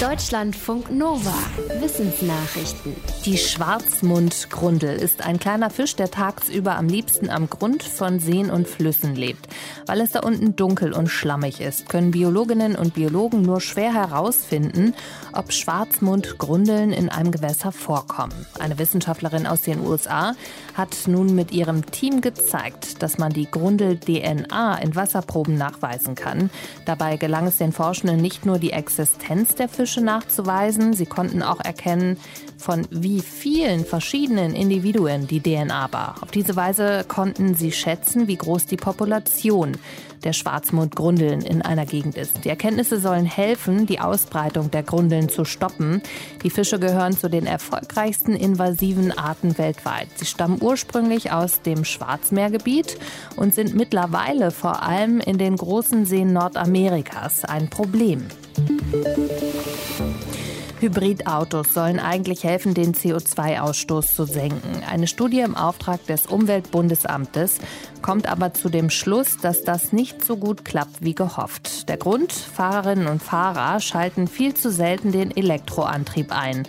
Deutschlandfunk Nova. Wissensnachrichten. Die Schwarzmundgrundel ist ein kleiner Fisch, der tagsüber am liebsten am Grund von Seen und Flüssen lebt. Weil es da unten dunkel und schlammig ist, können Biologinnen und Biologen nur schwer herausfinden, ob Schwarzmundgrundeln in einem Gewässer vorkommen. Eine Wissenschaftlerin aus den USA hat nun mit ihrem Team gezeigt, dass man die Grundel-DNA in Wasserproben nachweisen kann. Dabei gelang es den Forschenden nicht nur die Existenz der Fische, Fische nachzuweisen. Sie konnten auch erkennen, von wie vielen verschiedenen Individuen die DNA war. Auf diese Weise konnten sie schätzen, wie groß die Population der Schwarzmundgrundeln in einer Gegend ist. Die Erkenntnisse sollen helfen, die Ausbreitung der Grundeln zu stoppen. Die Fische gehören zu den erfolgreichsten invasiven Arten weltweit. Sie stammen ursprünglich aus dem Schwarzmeergebiet und sind mittlerweile vor allem in den großen Seen Nordamerikas ein Problem. Hybridautos sollen eigentlich helfen, den CO2-Ausstoß zu senken. Eine Studie im Auftrag des Umweltbundesamtes kommt aber zu dem Schluss, dass das nicht so gut klappt wie gehofft. Der Grund, Fahrerinnen und Fahrer schalten viel zu selten den Elektroantrieb ein.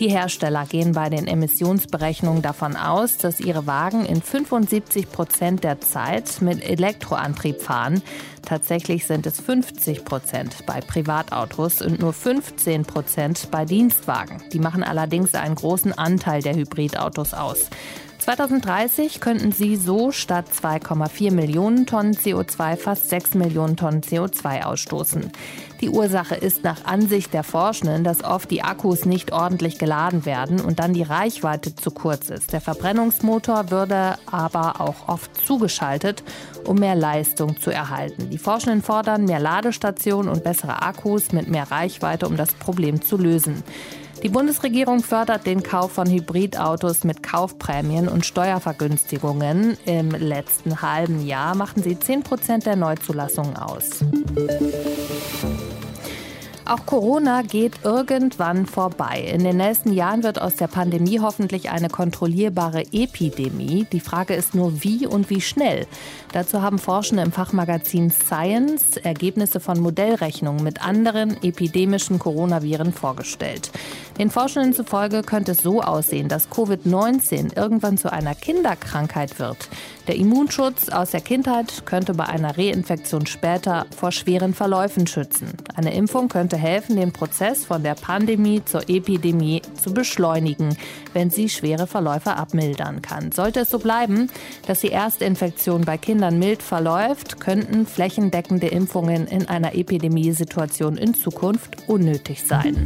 Die Hersteller gehen bei den Emissionsberechnungen davon aus, dass ihre Wagen in 75 Prozent der Zeit mit Elektroantrieb fahren. Tatsächlich sind es 50 Prozent bei Privatautos und nur 15 Prozent bei Dienstwagen. Die machen allerdings einen großen Anteil der Hybridautos aus. 2030 könnten sie so statt 2,4 Millionen Tonnen CO2 fast 6 Millionen Tonnen CO2 ausstoßen. Die Ursache ist nach Ansicht der Forschenden, dass oft die Akkus nicht ordentlich geladen werden und dann die Reichweite zu kurz ist. Der Verbrennungsmotor würde aber auch oft zugeschaltet, um mehr Leistung zu erhalten. Die Forschenden fordern mehr Ladestationen und bessere Akkus mit mehr Reichweite, um das Problem zu lösen. Die Bundesregierung fördert den Kauf von Hybridautos mit Kaufprämien und Steuervergünstigungen. Im letzten halben Jahr machten sie 10 Prozent der Neuzulassungen aus. Auch Corona geht irgendwann vorbei. In den nächsten Jahren wird aus der Pandemie hoffentlich eine kontrollierbare Epidemie. Die Frage ist nur, wie und wie schnell. Dazu haben Forschende im Fachmagazin Science Ergebnisse von Modellrechnungen mit anderen epidemischen Coronaviren vorgestellt. Den Forschenden zufolge könnte es so aussehen, dass Covid-19 irgendwann zu einer Kinderkrankheit wird. Der Immunschutz aus der Kindheit könnte bei einer Reinfektion später vor schweren Verläufen schützen. Eine Impfung könnte helfen, den Prozess von der Pandemie zur Epidemie zu beschleunigen, wenn sie schwere Verläufe abmildern kann. Sollte es so bleiben, dass die Erstinfektion bei Kindern mild verläuft, könnten flächendeckende Impfungen in einer Epidemiesituation in Zukunft unnötig sein.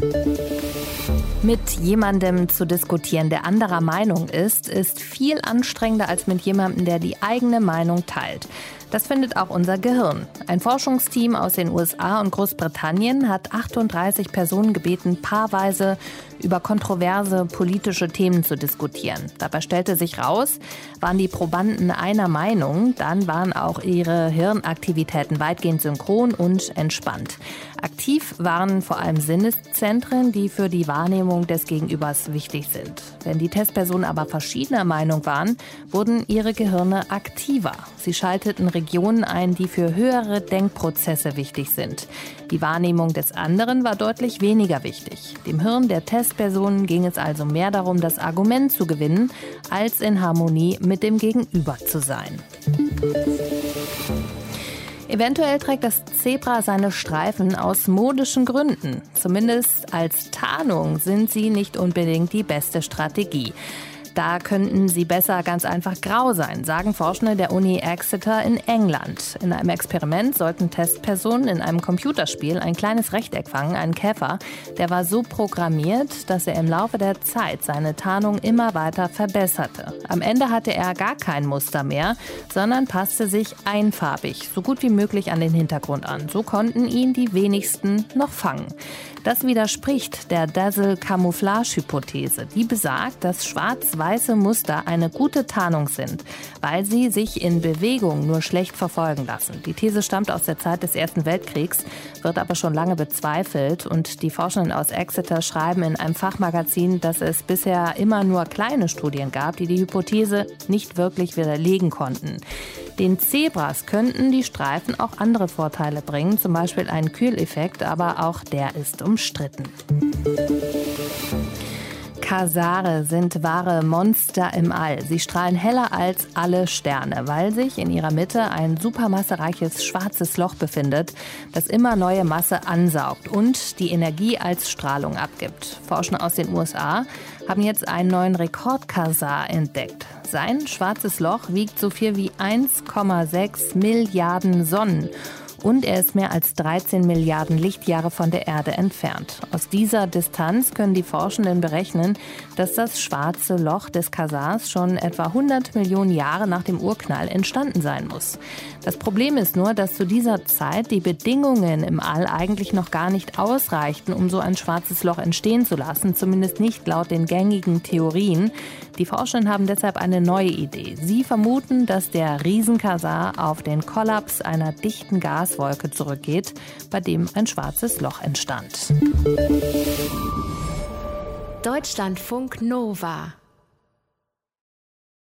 Mit jemandem zu diskutieren, der anderer Meinung ist, ist viel anstrengender als mit jemandem, der die eigene Meinung teilt. Das findet auch unser Gehirn. Ein Forschungsteam aus den USA und Großbritannien hat 38 Personen gebeten, paarweise über kontroverse politische Themen zu diskutieren. Dabei stellte sich raus, waren die Probanden einer Meinung, dann waren auch ihre Hirnaktivitäten weitgehend synchron und entspannt. Aktiv waren vor allem Sinneszentren, die für die Wahrnehmung des Gegenübers wichtig sind. Wenn die Testpersonen aber verschiedener Meinung waren, wurden ihre Gehirne aktiver. Sie schalteten Regionen ein, die für höhere Denkprozesse wichtig sind. Die Wahrnehmung des anderen war deutlich weniger wichtig. Dem Hirn der Testpersonen ging es also mehr darum, das Argument zu gewinnen, als in Harmonie mit dem Gegenüber zu sein. Eventuell trägt das Zebra seine Streifen aus modischen Gründen. Zumindest als Tarnung sind sie nicht unbedingt die beste Strategie. Da könnten sie besser ganz einfach grau sein, sagen Forschende der Uni Exeter in England. In einem Experiment sollten Testpersonen in einem Computerspiel ein kleines Rechteck fangen, einen Käfer. Der war so programmiert, dass er im Laufe der Zeit seine Tarnung immer weiter verbesserte. Am Ende hatte er gar kein Muster mehr, sondern passte sich einfarbig, so gut wie möglich an den Hintergrund an. So konnten ihn die wenigsten noch fangen. Das widerspricht der Dazzle-Camouflage-Hypothese. Die besagt, dass schwarz-weiße Muster eine gute Tarnung sind, weil sie sich in Bewegung nur schlecht verfolgen lassen. Die These stammt aus der Zeit des Ersten Weltkriegs, wird aber schon lange bezweifelt. Und die Forschenden aus Exeter schreiben in einem Fachmagazin, dass es bisher immer nur kleine Studien gab, die die Hypothese nicht wirklich widerlegen konnten. Den Zebras könnten die Streifen auch andere Vorteile bringen, zum Beispiel einen Kühleffekt, aber auch der ist umstritten. Quasare sind wahre Monster im All. Sie strahlen heller als alle Sterne, weil sich in ihrer Mitte ein supermassereiches schwarzes Loch befindet, das immer neue Masse ansaugt und die Energie als Strahlung abgibt. Forscher aus den USA haben jetzt einen neuen Rekord-Quasar entdeckt. Sein schwarzes Loch wiegt so viel wie 1,6 Milliarden Sonnen und er ist mehr als 13 Milliarden Lichtjahre von der Erde entfernt. Aus dieser Distanz können die Forschenden berechnen, dass das schwarze Loch des Quasars schon etwa 100 Millionen Jahre nach dem Urknall entstanden sein muss. Das Problem ist nur, dass zu dieser Zeit die Bedingungen im All eigentlich noch gar nicht ausreichten, um so ein schwarzes Loch entstehen zu lassen, zumindest nicht laut den gängigen Theorien. Die Forschenden haben deshalb eine neue Idee. Sie vermuten, dass der Riesenkasar auf den Kollaps einer dichten Gaswolke zurückgeht, bei dem ein schwarzes Loch entstand. Deutschlandfunk Nova